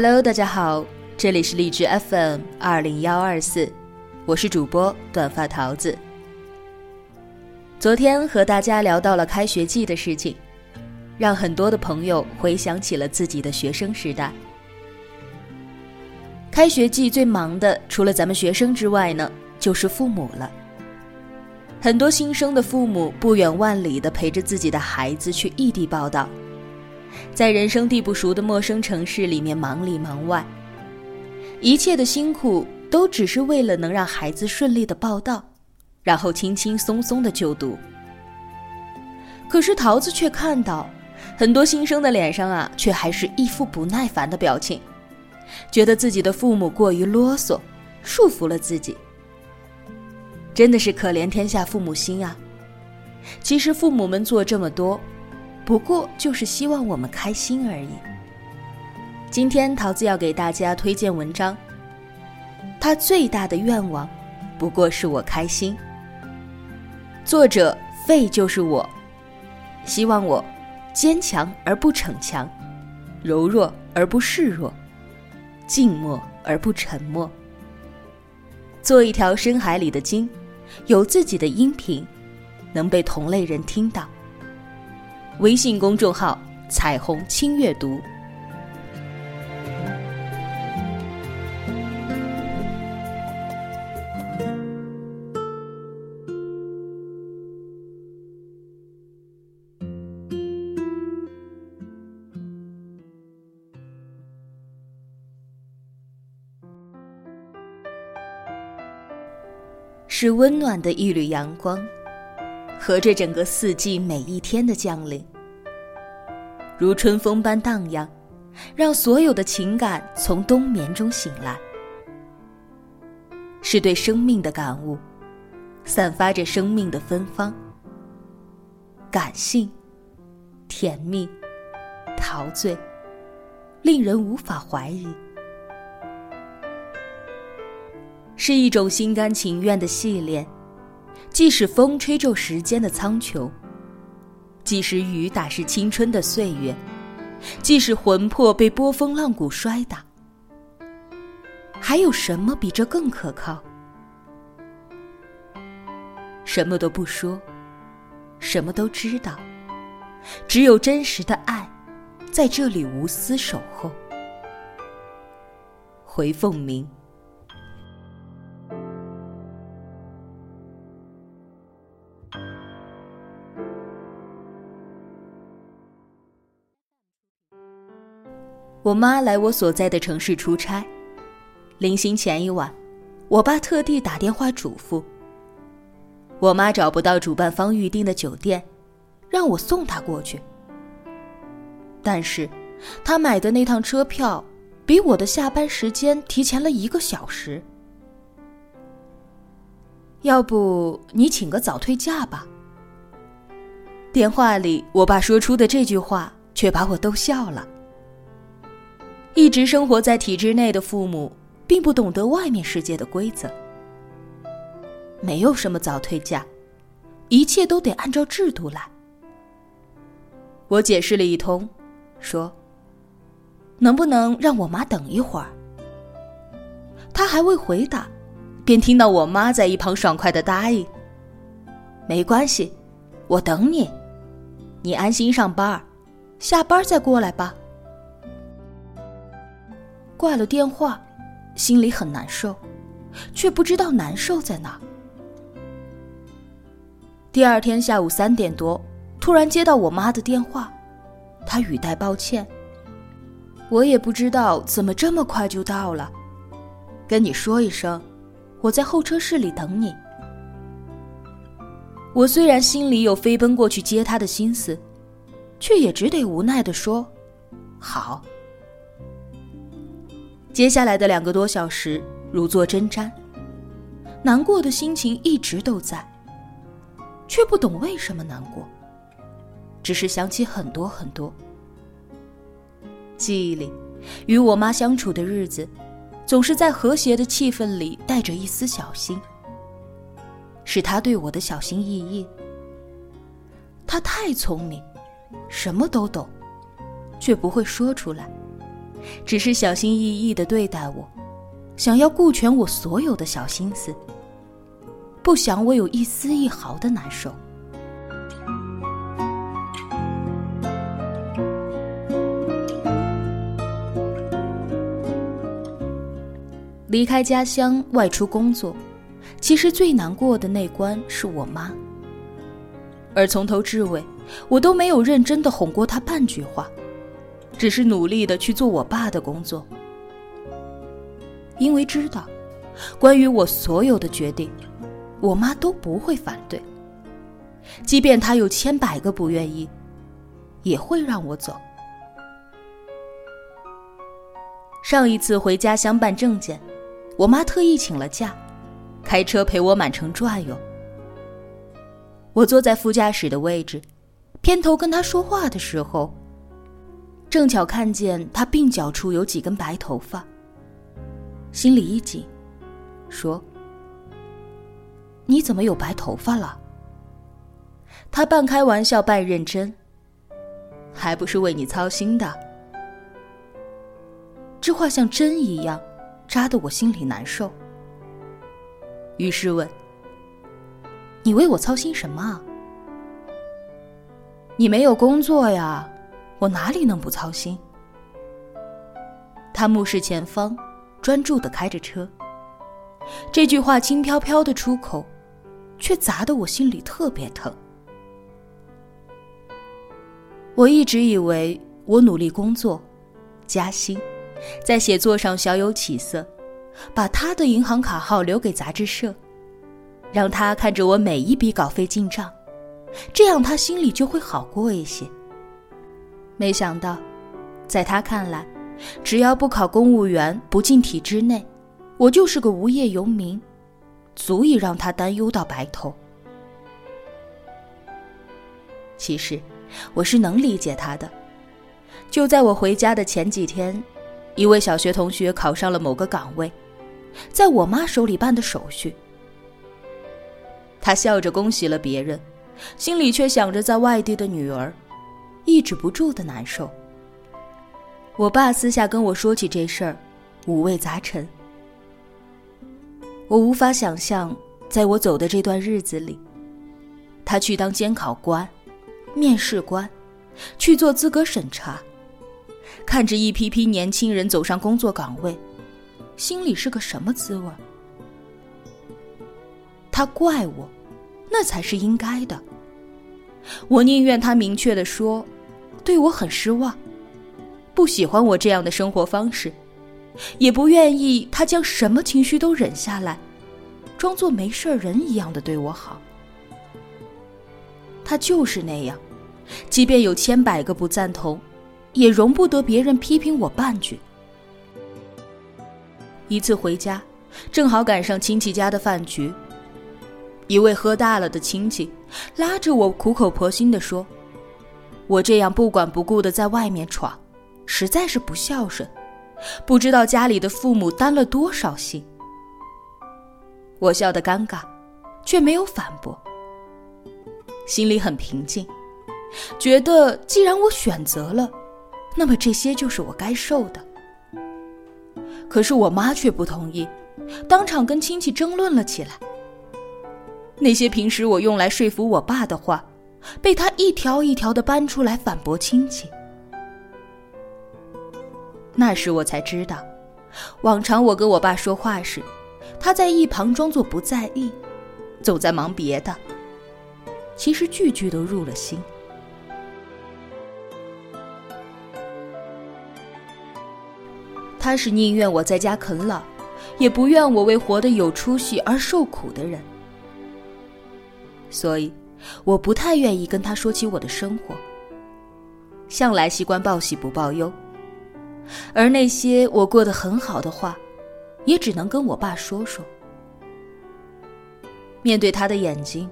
Hello，大家好，这里是荔枝 FM 二零幺二四，我是主播短发桃子。昨天和大家聊到了开学季的事情，让很多的朋友回想起了自己的学生时代。开学季最忙的，除了咱们学生之外呢，就是父母了。很多新生的父母不远万里的陪着自己的孩子去异地报道。在人生地不熟的陌生城市里面忙里忙外，一切的辛苦都只是为了能让孩子顺利的报到，然后轻轻松松的就读。可是桃子却看到，很多新生的脸上啊，却还是一副不耐烦的表情，觉得自己的父母过于啰嗦，束缚了自己。真的是可怜天下父母心啊！其实父母们做这么多。不过就是希望我们开心而已。今天桃子要给大家推荐文章。他最大的愿望，不过是我开心。作者费就是我，希望我坚强而不逞强，柔弱而不示弱，静默而不沉默。做一条深海里的鲸，有自己的音频，能被同类人听到。微信公众号“彩虹轻阅读”。是温暖的一缕阳光。和着整个四季每一天的降临，如春风般荡漾，让所有的情感从冬眠中醒来。是对生命的感悟，散发着生命的芬芳。感性、甜蜜、陶醉，令人无法怀疑。是一种心甘情愿的系列。即使风吹皱时间的苍穹，即使雨打湿青春的岁月，即使魂魄被波峰浪谷摔打，还有什么比这更可靠？什么都不说，什么都知道，只有真实的爱，在这里无私守候。回凤鸣。我妈来我所在的城市出差，临行前一晚，我爸特地打电话嘱咐。我妈找不到主办方预定的酒店，让我送她过去。但是，他买的那趟车票比我的下班时间提前了一个小时。要不你请个早退假吧？电话里我爸说出的这句话，却把我逗笑了。一直生活在体制内的父母，并不懂得外面世界的规则。没有什么早退假，一切都得按照制度来。我解释了一通，说：“能不能让我妈等一会儿？”他还未回答，便听到我妈在一旁爽快的答应：“没关系，我等你，你安心上班，下班再过来吧。”挂了电话，心里很难受，却不知道难受在哪。第二天下午三点多，突然接到我妈的电话，她语带抱歉：“我也不知道怎么这么快就到了，跟你说一声，我在候车室里等你。”我虽然心里有飞奔过去接他的心思，却也只得无奈的说：“好。”接下来的两个多小时如坐针毡，难过的心情一直都在，却不懂为什么难过，只是想起很多很多。记忆里，与我妈相处的日子，总是在和谐的气氛里带着一丝小心。是她对我的小心翼翼。她太聪明，什么都懂，却不会说出来，只是小心翼翼的对待我，想要顾全我所有的小心思，不想我有一丝一毫的难受。离开家乡外出工作，其实最难过的那关是我妈。而从头至尾，我都没有认真的哄过她半句话，只是努力的去做我爸的工作。因为知道，关于我所有的决定，我妈都不会反对。即便她有千百个不愿意，也会让我走。上一次回家乡办证件。我妈特意请了假，开车陪我满城转悠。我坐在副驾驶的位置，偏头跟她说话的时候，正巧看见他鬓角处有几根白头发，心里一紧，说：“你怎么有白头发了？”他半开玩笑半认真，还不是为你操心的。这话像针一样。扎得我心里难受，于是问：“你为我操心什么？你没有工作呀，我哪里能不操心？”他目视前方，专注的开着车。这句话轻飘飘的出口，却砸得我心里特别疼。我一直以为我努力工作，加薪。在写作上小有起色，把他的银行卡号留给杂志社，让他看着我每一笔稿费进账，这样他心里就会好过一些。没想到，在他看来，只要不考公务员，不进体制内，我就是个无业游民，足以让他担忧到白头。其实，我是能理解他的。就在我回家的前几天。一位小学同学考上了某个岗位，在我妈手里办的手续。他笑着恭喜了别人，心里却想着在外地的女儿，抑制不住的难受。我爸私下跟我说起这事儿，五味杂陈。我无法想象，在我走的这段日子里，他去当监考官、面试官，去做资格审查。看着一批批年轻人走上工作岗位，心里是个什么滋味？他怪我，那才是应该的。我宁愿他明确的说，对我很失望，不喜欢我这样的生活方式，也不愿意他将什么情绪都忍下来，装作没事人一样的对我好。他就是那样，即便有千百个不赞同。也容不得别人批评我半句。一次回家，正好赶上亲戚家的饭局。一位喝大了的亲戚拉着我，苦口婆心地说：“我这样不管不顾的在外面闯，实在是不孝顺，不知道家里的父母担了多少心。”我笑得尴尬，却没有反驳，心里很平静，觉得既然我选择了。那么这些就是我该受的。可是我妈却不同意，当场跟亲戚争论了起来。那些平时我用来说服我爸的话，被他一条一条的搬出来反驳亲戚。那时我才知道，往常我跟我爸说话时，他在一旁装作不在意，总在忙别的，其实句句都入了心。他是宁愿我在家啃老，也不愿我为活得有出息而受苦的人。所以，我不太愿意跟他说起我的生活，向来习惯报喜不报忧，而那些我过得很好的话，也只能跟我爸说说。面对他的眼睛，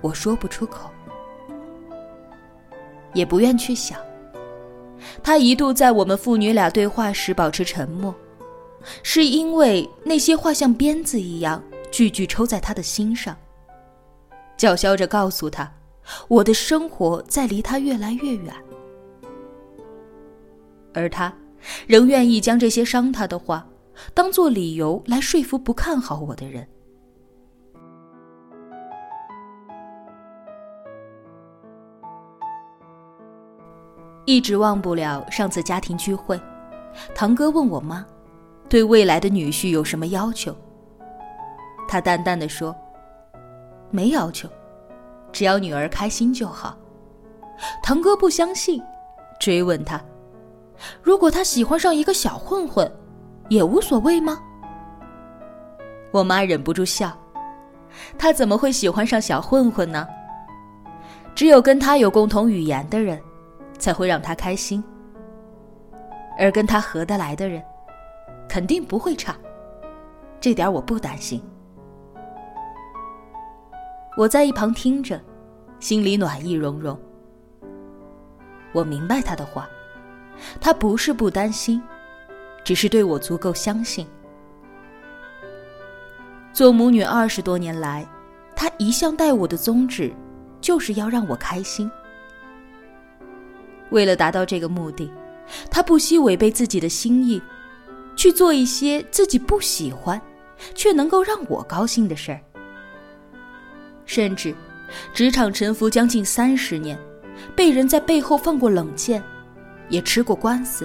我说不出口，也不愿去想。他一度在我们父女俩对话时保持沉默，是因为那些话像鞭子一样句句抽在他的心上。叫嚣着告诉他，我的生活在离他越来越远，而他仍愿意将这些伤他的话当做理由来说服不看好我的人。一直忘不了上次家庭聚会，堂哥问我妈，对未来的女婿有什么要求？他淡淡的说。没要求，只要女儿开心就好。堂哥不相信，追问他：“如果他喜欢上一个小混混，也无所谓吗？”我妈忍不住笑：“他怎么会喜欢上小混混呢？只有跟他有共同语言的人，才会让他开心。而跟他合得来的人，肯定不会差。这点我不担心。”我在一旁听着，心里暖意融融。我明白他的话，他不是不担心，只是对我足够相信。做母女二十多年来，他一向待我的宗旨，就是要让我开心。为了达到这个目的，他不惜违背自己的心意，去做一些自己不喜欢，却能够让我高兴的事儿。甚至，职场沉浮将近三十年，被人在背后放过冷箭，也吃过官司，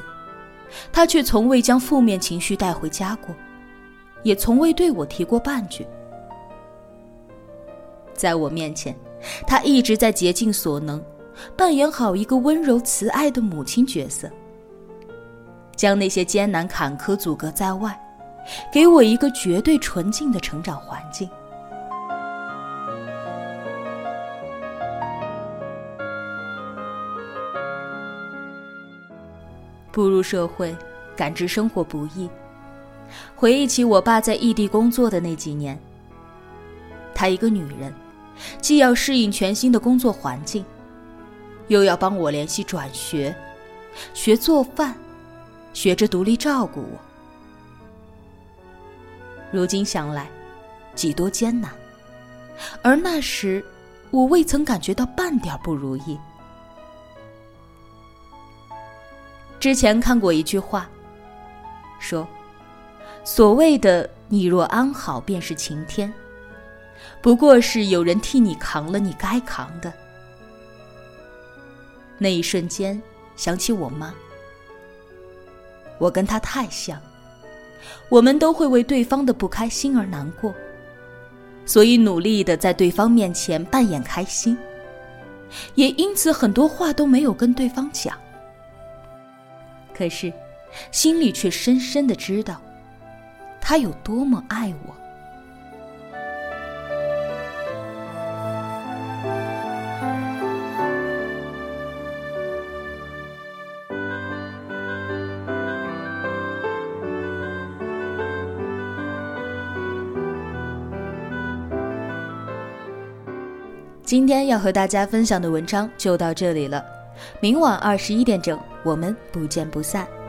他却从未将负面情绪带回家过，也从未对我提过半句。在我面前，他一直在竭尽所能，扮演好一个温柔慈爱的母亲角色，将那些艰难坎坷阻隔在外，给我一个绝对纯净的成长环境。步入社会，感知生活不易。回忆起我爸在异地工作的那几年，她一个女人，既要适应全新的工作环境，又要帮我联系转学、学做饭、学着独立照顾我。如今想来，几多艰难，而那时，我未曾感觉到半点不如意。之前看过一句话，说：“所谓的你若安好，便是晴天。不过是有人替你扛了你该扛的。”那一瞬间，想起我妈。我跟她太像，我们都会为对方的不开心而难过，所以努力的在对方面前扮演开心，也因此很多话都没有跟对方讲。可是，心里却深深的知道，他有多么爱我。今天要和大家分享的文章就到这里了。明晚二十一点整，我们不见不散。